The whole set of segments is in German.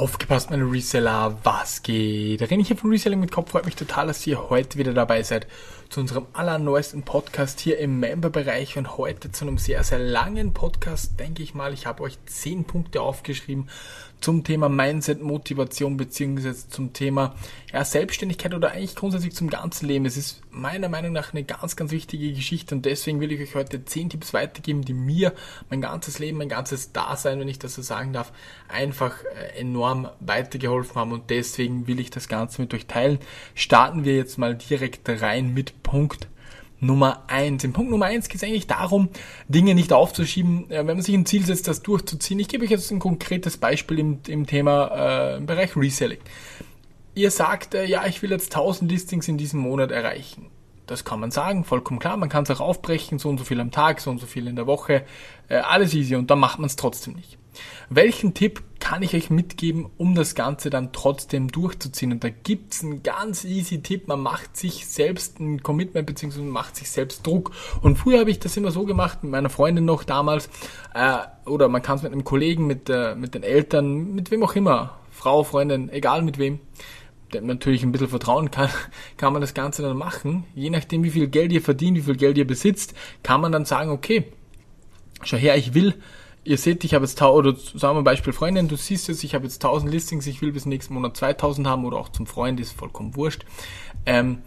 Aufgepasst, meine Reseller, was geht? René hier von Reselling mit Kopf. Freut mich total, dass ihr heute wieder dabei seid zu unserem allerneuesten Podcast hier im Member-Bereich und heute zu einem sehr, sehr langen Podcast, denke ich mal. Ich habe euch zehn Punkte aufgeschrieben zum Thema Mindset, Motivation beziehungsweise zum Thema ja, Selbstständigkeit oder eigentlich grundsätzlich zum ganzen Leben. Es ist meiner Meinung nach eine ganz, ganz wichtige Geschichte und deswegen will ich euch heute zehn Tipps weitergeben, die mir mein ganzes Leben, mein ganzes Dasein, wenn ich das so sagen darf, einfach äh, enorm weitergeholfen haben und deswegen will ich das Ganze mit euch teilen. Starten wir jetzt mal direkt rein mit Punkt Nummer eins. Im Punkt Nummer eins geht es eigentlich darum, Dinge nicht aufzuschieben, äh, wenn man sich ein Ziel setzt, das durchzuziehen. Ich gebe euch jetzt ein konkretes Beispiel im, im Thema äh, im Bereich Reselling. Ihr sagt, äh, ja, ich will jetzt 1000 Listings in diesem Monat erreichen. Das kann man sagen, vollkommen klar. Man kann es auch aufbrechen, so und so viel am Tag, so und so viel in der Woche. Äh, alles easy und dann macht man es trotzdem nicht. Welchen Tipp kann ich euch mitgeben, um das Ganze dann trotzdem durchzuziehen? Und da gibt's einen ganz easy Tipp. Man macht sich selbst ein Commitment beziehungsweise macht sich selbst Druck. Und früher habe ich das immer so gemacht, mit meiner Freundin noch damals, äh, oder man kann es mit einem Kollegen, mit, äh, mit den Eltern, mit wem auch immer, Frau, Freundin, egal mit wem der natürlich ein bisschen vertrauen kann, kann man das Ganze dann machen. Je nachdem, wie viel Geld ihr verdient, wie viel Geld ihr besitzt, kann man dann sagen, okay, schau her, ich will ihr seht, ich habe jetzt, oder sagen wir Beispiel Freundin, du siehst jetzt, ich habe jetzt 1000 Listings, ich will bis nächsten Monat 2000 haben oder auch zum Freund, ist vollkommen wurscht. Ähm,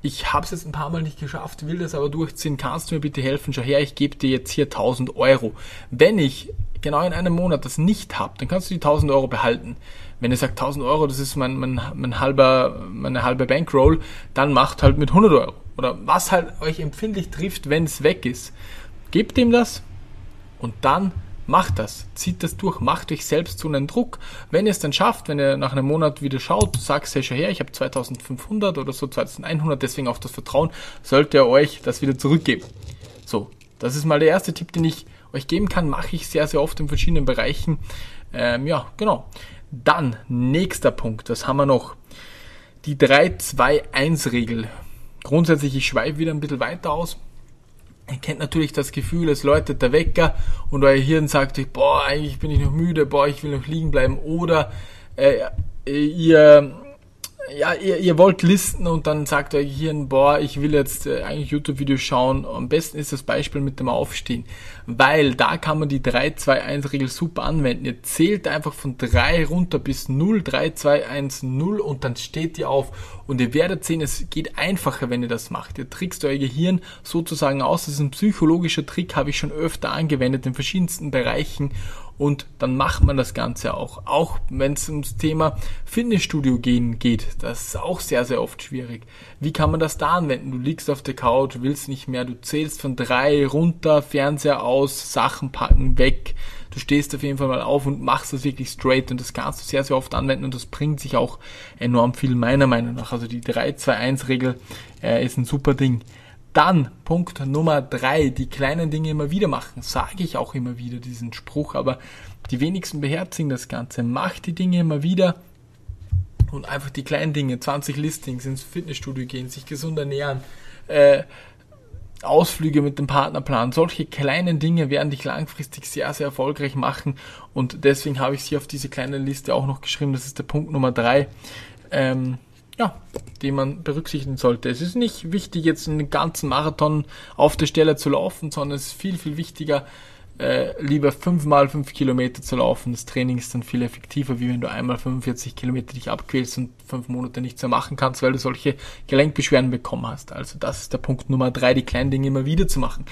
ich habe es jetzt ein paar Mal nicht geschafft, will das aber durchziehen, kannst du mir bitte helfen? Schau her, ich gebe dir jetzt hier 1000 Euro. Wenn ich genau in einem Monat das nicht habe, dann kannst du die 1000 Euro behalten. Wenn ihr sagt 1000 Euro, das ist mein, mein, mein halber, meine halbe Bankroll, dann macht halt mit 100 Euro. Oder was halt euch empfindlich trifft, wenn es weg ist. Gebt ihm das und dann Macht das, zieht das durch, macht euch selbst so einen Druck. Wenn ihr es dann schafft, wenn ihr nach einem Monat wieder schaut, sagt hey, schon her, ich habe 2500 oder so 2100, deswegen auch das Vertrauen, sollte er euch das wieder zurückgeben. So, das ist mal der erste Tipp, den ich euch geben kann, mache ich sehr, sehr oft in verschiedenen Bereichen. Ähm, ja, genau. Dann, nächster Punkt, das haben wir noch. Die 3-2-1-Regel. Grundsätzlich, ich schweife wieder ein bisschen weiter aus. Ihr kennt natürlich das Gefühl, es läutet der Wecker und euer Hirn sagt euch, boah, eigentlich bin ich noch müde, boah, ich will noch liegen bleiben. Oder äh, ihr ja, ihr, ihr wollt listen und dann sagt euch hier, boah, ich will jetzt äh, eigentlich YouTube-Videos schauen. Am besten ist das Beispiel mit dem Aufstehen, weil da kann man die 3-2-1-Regel super anwenden. Ihr zählt einfach von 3 runter bis 0, 3, 2, 1, 0 und dann steht ihr auf und ihr werdet sehen, es geht einfacher, wenn ihr das macht. Ihr trickst euer Gehirn sozusagen aus. Das ist ein psychologischer Trick, habe ich schon öfter angewendet in verschiedensten Bereichen und dann macht man das Ganze auch. Auch wenn es ums Thema Fitnessstudio gehen geht, das ist auch sehr, sehr oft schwierig. Wie kann man das da anwenden? Du liegst auf der Couch, willst nicht mehr, du zählst von drei runter, Fernseher aus, Sachen packen, weg. Du stehst auf jeden Fall mal auf und machst das wirklich straight und das kannst du sehr, sehr oft anwenden und das bringt sich auch enorm viel meiner Meinung nach. Also die 3-2-1-Regel äh, ist ein super Ding. Dann Punkt Nummer drei, die kleinen Dinge immer wieder machen. Sage ich auch immer wieder diesen Spruch, aber die wenigsten beherzigen das Ganze. Macht die Dinge immer wieder und einfach die kleinen Dinge, 20 Listings, ins Fitnessstudio gehen, sich gesund ernähren, äh, Ausflüge mit dem Partnerplan, solche kleinen Dinge werden dich langfristig sehr, sehr erfolgreich machen und deswegen habe ich sie auf diese kleine Liste auch noch geschrieben. Das ist der Punkt Nummer drei. Ähm, ja, die man berücksichtigen sollte. Es ist nicht wichtig, jetzt einen ganzen Marathon auf der Stelle zu laufen, sondern es ist viel, viel wichtiger, äh, lieber fünfmal fünf Kilometer zu laufen. Das Training ist dann viel effektiver, wie wenn du einmal 45 Kilometer dich abquälst und fünf Monate nichts mehr machen kannst, weil du solche Gelenkbeschwerden bekommen hast. Also das ist der Punkt Nummer drei, die kleinen Dinge immer wieder zu machen.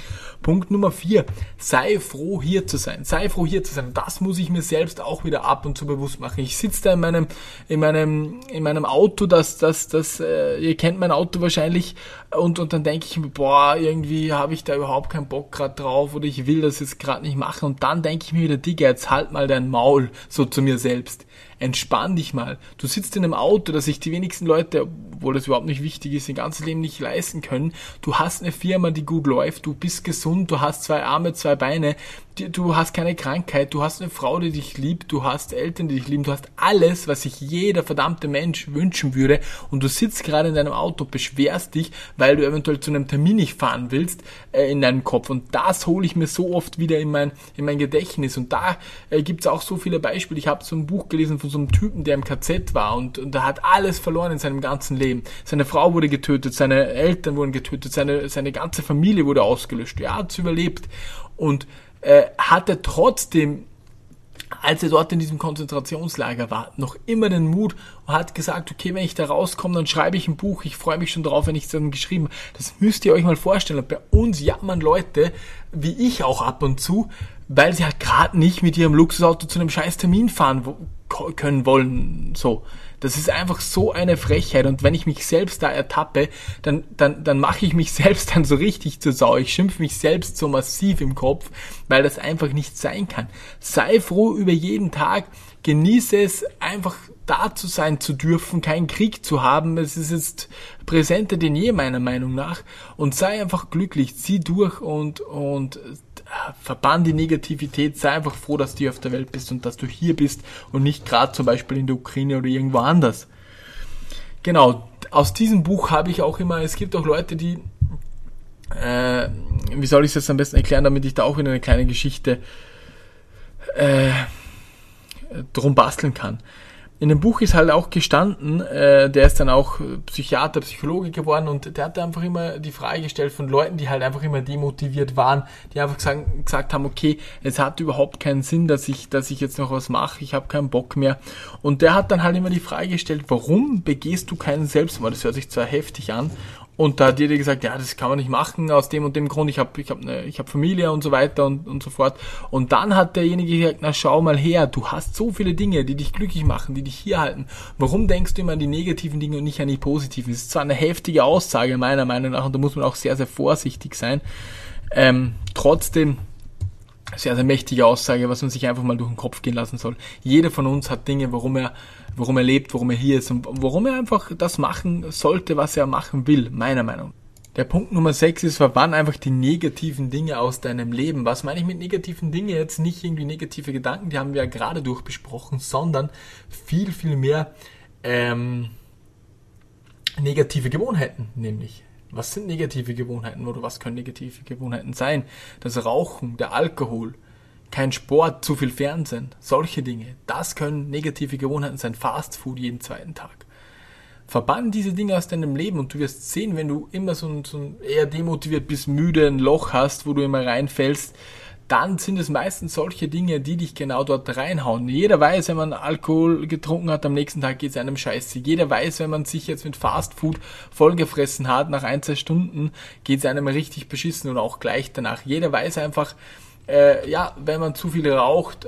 Punkt Nummer vier, sei froh hier zu sein. Sei froh hier zu sein. Das muss ich mir selbst auch wieder ab und zu bewusst machen. Ich sitze da in meinem, in meinem, in meinem Auto, das, das, das, äh, ihr kennt mein Auto wahrscheinlich und, und dann denke ich mir, boah, irgendwie habe ich da überhaupt keinen Bock gerade drauf oder ich will das jetzt gerade gerade nicht machen. Und dann denke ich mir wieder, Digga, jetzt halt mal dein Maul so zu mir selbst. Entspann dich mal. Du sitzt in einem Auto, das sich die wenigsten Leute, obwohl das überhaupt nicht wichtig ist, ihr ganzes Leben nicht leisten können. Du hast eine Firma, die gut läuft, du bist gesund, du hast zwei Arme, zwei Beine, du hast keine Krankheit, du hast eine Frau, die dich liebt, du hast Eltern, die dich lieben, du hast alles, was sich jeder verdammte Mensch wünschen würde und du sitzt gerade in deinem Auto, beschwerst dich, weil du eventuell zu einem Termin nicht fahren willst äh, in deinem Kopf und das hole ich mir so oft wieder in mein, in mein Gedächtnis und da äh, gibt es auch so viele Beispiele. Ich habe so ein Buch gelesen von so einem Typen, der im KZ war und, und er hat alles verloren in seinem ganzen Leben. Seine Frau wurde getötet, seine Eltern wurden getötet, seine, seine ganze Familie wurde ausgelöscht. Er hat überlebt und äh, hatte trotzdem als er dort in diesem Konzentrationslager war, noch immer den Mut und hat gesagt, okay, wenn ich da rauskomme, dann schreibe ich ein Buch, ich freue mich schon drauf, wenn ich es dann geschrieben habe. Das müsst ihr euch mal vorstellen. Bei uns jammern Leute, wie ich auch ab und zu, weil sie halt gerade nicht mit ihrem Luxusauto zu einem scheiß Termin fahren können wollen. So. Das ist einfach so eine Frechheit. Und wenn ich mich selbst da ertappe, dann, dann, dann mache ich mich selbst dann so richtig zur Sau. Ich schimpfe mich selbst so massiv im Kopf, weil das einfach nicht sein kann. Sei froh über jeden Tag. Genieße es einfach da zu sein zu dürfen, keinen Krieg zu haben. Es ist jetzt präsenter denn je meiner Meinung nach. Und sei einfach glücklich, zieh durch und, und verbann die Negativität, sei einfach froh, dass du auf der Welt bist und dass du hier bist und nicht gerade zum Beispiel in der Ukraine oder irgendwo anders. Genau, aus diesem Buch habe ich auch immer, es gibt auch Leute, die, äh, wie soll ich es jetzt am besten erklären, damit ich da auch wieder eine kleine Geschichte äh, drum basteln kann in dem Buch ist halt auch gestanden, äh, der ist dann auch Psychiater, Psychologe geworden und der hat einfach immer die Frage gestellt von Leuten, die halt einfach immer demotiviert waren, die einfach gesagt, gesagt haben, okay, es hat überhaupt keinen Sinn, dass ich, dass ich jetzt noch was mache, ich habe keinen Bock mehr. Und der hat dann halt immer die Frage gestellt, warum begehst du keinen Selbstmord? Das hört sich zwar heftig an und da hat jeder gesagt, ja, das kann man nicht machen aus dem und dem Grund. Ich habe ich hab ne, ich hab Familie und so weiter und, und so fort. Und dann hat derjenige gesagt, na schau mal her, du hast so viele Dinge, die dich glücklich machen, die dich hier halten. Warum denkst du immer an die negativen Dinge und nicht an die positiven? Das ist zwar eine heftige Aussage meiner Meinung nach und da muss man auch sehr, sehr vorsichtig sein. Ähm, trotzdem sehr, sehr mächtige Aussage, was man sich einfach mal durch den Kopf gehen lassen soll. Jeder von uns hat Dinge, warum er, warum er lebt, warum er hier ist und warum er einfach das machen sollte, was er machen will, meiner Meinung. Der Punkt Nummer 6 ist, verbann einfach die negativen Dinge aus deinem Leben. Was meine ich mit negativen Dingen? Jetzt nicht irgendwie negative Gedanken, die haben wir ja gerade durchbesprochen, sondern viel, viel mehr ähm, negative Gewohnheiten, nämlich was sind negative Gewohnheiten oder was können negative Gewohnheiten sein? Das Rauchen, der Alkohol, kein Sport, zu viel Fernsehen, solche Dinge. Das können negative Gewohnheiten sein. Fast Food jeden zweiten Tag. Verbann diese Dinge aus deinem Leben und du wirst sehen, wenn du immer so ein, so ein eher demotiviert bist, müde, ein Loch hast, wo du immer reinfällst, dann sind es meistens solche Dinge, die dich genau dort reinhauen. Jeder weiß, wenn man Alkohol getrunken hat, am nächsten Tag geht es einem scheiße. Jeder weiß, wenn man sich jetzt mit Fast Food vollgefressen hat, nach ein, zwei Stunden geht es einem richtig beschissen und auch gleich danach. Jeder weiß einfach, äh, ja, wenn man zu viel raucht,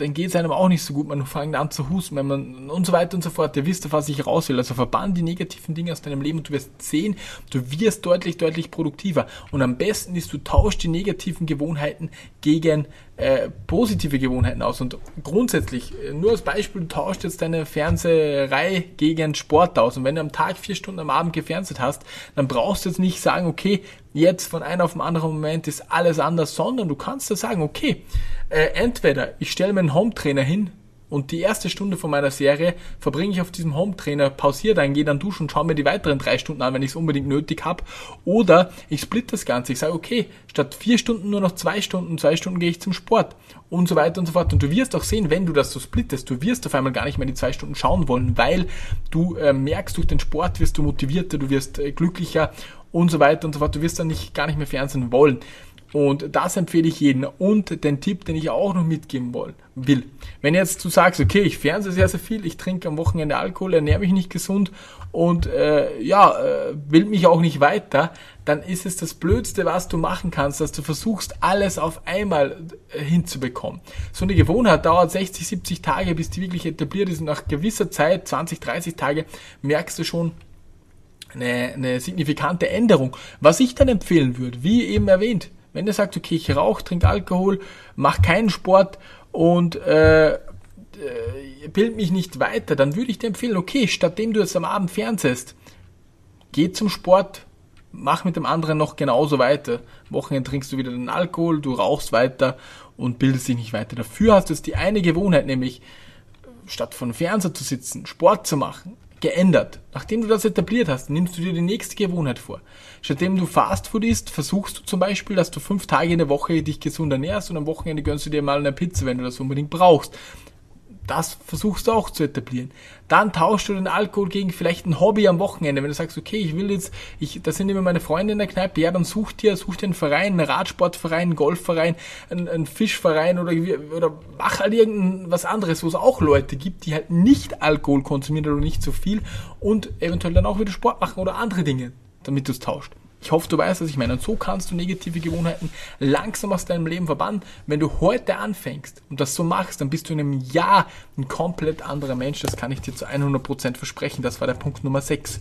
dann geht es einem auch nicht so gut. Man fängt an zu husten, wenn man und so weiter und so fort. Ihr wisst, was ich raus will. Also verbann die negativen Dinge aus deinem Leben und du wirst sehen, du wirst deutlich, deutlich produktiver. Und am besten ist, du tauschst die negativen Gewohnheiten gegen äh, positive Gewohnheiten aus. Und grundsätzlich, äh, nur als Beispiel, du tauschst jetzt deine Fernseherei gegen Sport aus. Und wenn du am Tag vier Stunden am Abend gefernseht hast, dann brauchst du jetzt nicht sagen, okay, jetzt von einem auf den anderen Moment ist alles anders, sondern du kannst da sagen, okay, äh, entweder ich stelle mir einen Home-Trainer hin, und die erste Stunde von meiner Serie verbringe ich auf diesem Home-Trainer, pausiere dann, gehe dann duschen und schaue mir die weiteren drei Stunden an, wenn ich es unbedingt nötig habe. Oder ich split das Ganze. Ich sage, okay, statt vier Stunden nur noch zwei Stunden, zwei Stunden gehe ich zum Sport und so weiter und so fort. Und du wirst auch sehen, wenn du das so splittest, du wirst auf einmal gar nicht mehr die zwei Stunden schauen wollen, weil du äh, merkst, durch den Sport wirst du motivierter, du wirst äh, glücklicher und so weiter und so fort. Du wirst dann nicht, gar nicht mehr Fernsehen wollen. Und das empfehle ich jedem. Und den Tipp, den ich auch noch mitgeben will. Wenn jetzt du sagst, okay, ich fernsehe sehr, sehr viel, ich trinke am Wochenende Alkohol, ernähre mich nicht gesund und äh, ja, äh, will mich auch nicht weiter, dann ist es das Blödste, was du machen kannst, dass du versuchst, alles auf einmal äh, hinzubekommen. So eine Gewohnheit dauert 60, 70 Tage, bis die wirklich etabliert ist und nach gewisser Zeit, 20, 30 Tage, merkst du schon, eine, eine signifikante Änderung. Was ich dann empfehlen würde, wie eben erwähnt, wenn du sagst, okay, ich rauche, trinke Alkohol, mach keinen Sport und äh, äh, bild mich nicht weiter, dann würde ich dir empfehlen, okay, stattdem du jetzt am Abend fernsehst, geh zum Sport, mach mit dem anderen noch genauso weiter. Wochenende trinkst du wieder den Alkohol, du rauchst weiter und bildest dich nicht weiter. Dafür hast du jetzt die eine Gewohnheit, nämlich statt von Fernseher zu sitzen, Sport zu machen, geändert. Nachdem du das etabliert hast, nimmst du dir die nächste Gewohnheit vor. Stattdem du Fastfood isst, versuchst du zum Beispiel, dass du fünf Tage in der Woche dich gesund ernährst und am Wochenende gönnst du dir mal eine Pizza, wenn du das unbedingt brauchst. Das versuchst du auch zu etablieren. Dann tauschst du den Alkohol gegen vielleicht ein Hobby am Wochenende. Wenn du sagst, okay, ich will jetzt, ich, da sind immer meine Freunde in der Kneipe, ja, dann such dir, such dir einen Verein, einen Radsportverein, einen Golfverein, einen, einen Fischverein oder, oder mach halt irgendwas anderes, wo es auch Leute gibt, die halt nicht Alkohol konsumieren oder nicht so viel und eventuell dann auch wieder Sport machen oder andere Dinge, damit du es tauscht. Ich hoffe, du weißt, was ich meine. Und so kannst du negative Gewohnheiten langsam aus deinem Leben verbannen. Wenn du heute anfängst und das so machst, dann bist du in einem Jahr ein komplett anderer Mensch. Das kann ich dir zu 100% versprechen. Das war der Punkt Nummer 6.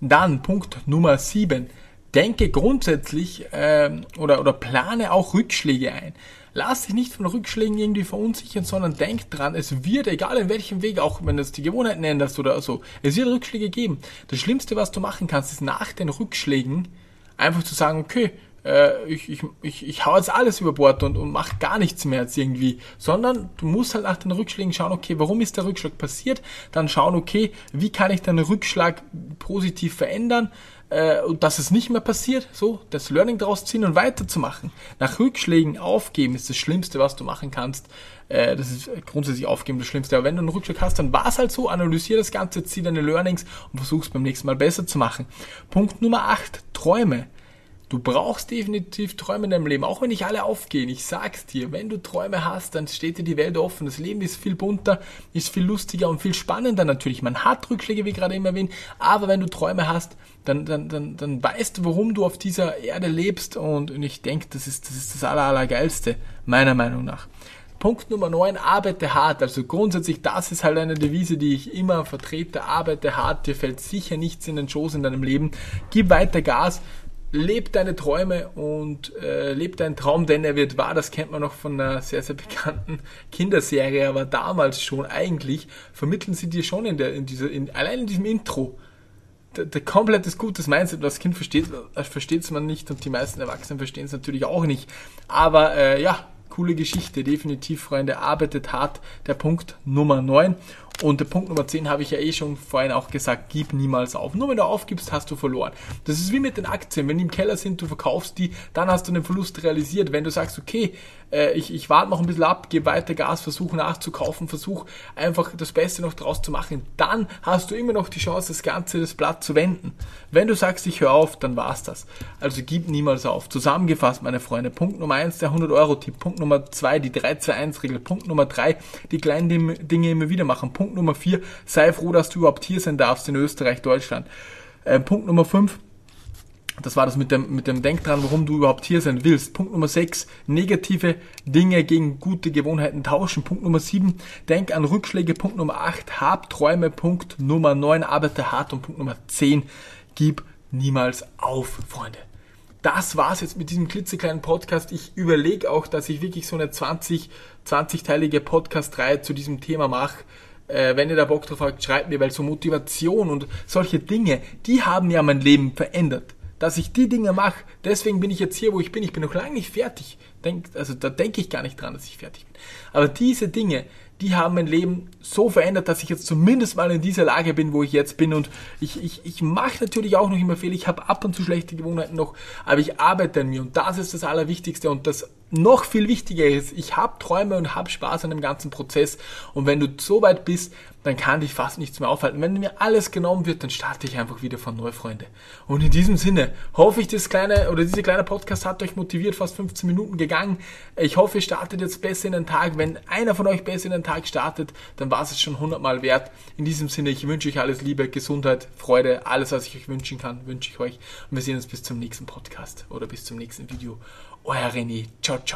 Dann Punkt Nummer 7. Denke grundsätzlich äh, oder, oder plane auch Rückschläge ein. Lass dich nicht von Rückschlägen irgendwie verunsichern, sondern denk dran, es wird, egal in welchem Weg, auch wenn du die Gewohnheiten änderst oder so, es wird Rückschläge geben. Das Schlimmste, was du machen kannst, ist nach den Rückschlägen einfach zu sagen, okay, äh, ich, ich, ich, ich hau jetzt alles über Bord und, und mach gar nichts mehr jetzt irgendwie, sondern du musst halt nach den Rückschlägen schauen, okay, warum ist der Rückschlag passiert? Dann schauen, okay, wie kann ich den Rückschlag positiv verändern? äh, und dass es nicht mehr passiert, so das Learning daraus ziehen und weiterzumachen. Nach Rückschlägen aufgeben ist das Schlimmste, was du machen kannst. Äh, das ist grundsätzlich aufgeben das Schlimmste. Aber wenn du einen Rückschlag hast, dann war es halt so, analysier das Ganze, zieh deine Learnings und versuch es beim nächsten Mal besser zu machen. Punkt Nummer 8, Träume. Du brauchst definitiv Träume in deinem Leben, auch wenn nicht alle aufgehen. Ich sag's dir, wenn du Träume hast, dann steht dir die Welt offen. Das Leben ist viel bunter, ist viel lustiger und viel spannender natürlich. Man hat Rückschläge, wie gerade immer erwähnt, aber wenn du Träume hast, dann, dann, dann, dann weißt du, warum du auf dieser Erde lebst und, und ich denke, das ist, das ist das Aller, Allergeilste, meiner Meinung nach. Punkt Nummer 9, arbeite hart. Also grundsätzlich, das ist halt eine Devise, die ich immer vertrete. Arbeite hart, dir fällt sicher nichts in den Schoß in deinem Leben. Gib weiter Gas, leb deine Träume und äh, leb deinen Traum, denn er wird wahr. Das kennt man noch von einer sehr, sehr bekannten Kinderserie, aber damals schon eigentlich vermitteln sie dir schon in der, in dieser, in, allein in diesem Intro, der, der komplettes gutes Mindset, das Kind versteht, das versteht man nicht und die meisten Erwachsenen verstehen es natürlich auch nicht. Aber äh, ja, coole Geschichte, definitiv, Freunde, arbeitet hart, der Punkt Nummer 9. Und der Punkt Nummer 10 habe ich ja eh schon vorhin auch gesagt, gib niemals auf. Nur wenn du aufgibst, hast du verloren. Das ist wie mit den Aktien. Wenn die im Keller sind, du verkaufst die, dann hast du den Verlust realisiert. Wenn du sagst, okay, äh, ich, ich warte noch ein bisschen ab, gebe weiter Gas, versuche nachzukaufen, versuche einfach das Beste noch draus zu machen, dann hast du immer noch die Chance, das Ganze, das Blatt zu wenden. Wenn du sagst, ich höre auf, dann war's das. Also gib niemals auf. Zusammengefasst, meine Freunde, Punkt Nummer 1, der 100-Euro-Tipp. Punkt Nummer 2, die 3-2-1-Regel. Punkt Nummer 3, die kleinen Dinge immer wieder machen. Punkt Nummer 4, sei froh, dass du überhaupt hier sein darfst in Österreich, Deutschland. Äh, Punkt Nummer 5, das war das mit dem, mit dem Denk dran, warum du überhaupt hier sein willst. Punkt Nummer 6, negative Dinge gegen gute Gewohnheiten tauschen. Punkt Nummer 7, denk an Rückschläge. Punkt Nummer 8, hab Träume. Punkt Nummer 9, arbeite hart. Und Punkt Nummer 10, gib niemals auf, Freunde. Das war's jetzt mit diesem klitzekleinen Podcast. Ich überlege auch, dass ich wirklich so eine 20, 20-teilige Podcast-Reihe zu diesem Thema mache. Äh, wenn ihr da Bock drauf habt, schreibt mir, weil so Motivation und solche Dinge, die haben ja mein Leben verändert dass ich die Dinge mache. Deswegen bin ich jetzt hier, wo ich bin. Ich bin noch lange nicht fertig. Denk, also da denke ich gar nicht dran, dass ich fertig bin. Aber diese Dinge, die haben mein Leben so verändert, dass ich jetzt zumindest mal in dieser Lage bin, wo ich jetzt bin. Und ich, ich, ich mache natürlich auch noch immer Fehler. Ich habe ab und zu schlechte Gewohnheiten noch, aber ich arbeite an mir. Und das ist das Allerwichtigste. Und das noch viel wichtiger ist, ich habe Träume und habe Spaß an dem ganzen Prozess. Und wenn du so weit bist, dann kann dich fast nichts mehr aufhalten. Wenn mir alles genommen wird, dann starte ich einfach wieder von neu, Freunde. Und in diesem Sinne hoffe ich, das kleine oder diese kleine Podcast hat euch motiviert, fast 15 Minuten gegangen. Ich hoffe, ihr startet jetzt besser in den Tag. Wenn einer von euch besser in den Tag startet, dann war es schon 100 Mal wert. In diesem Sinne, ich wünsche euch alles Liebe, Gesundheit, Freude, alles, was ich euch wünschen kann, wünsche ich euch. Und wir sehen uns bis zum nächsten Podcast oder bis zum nächsten Video. 我要给你瞅瞅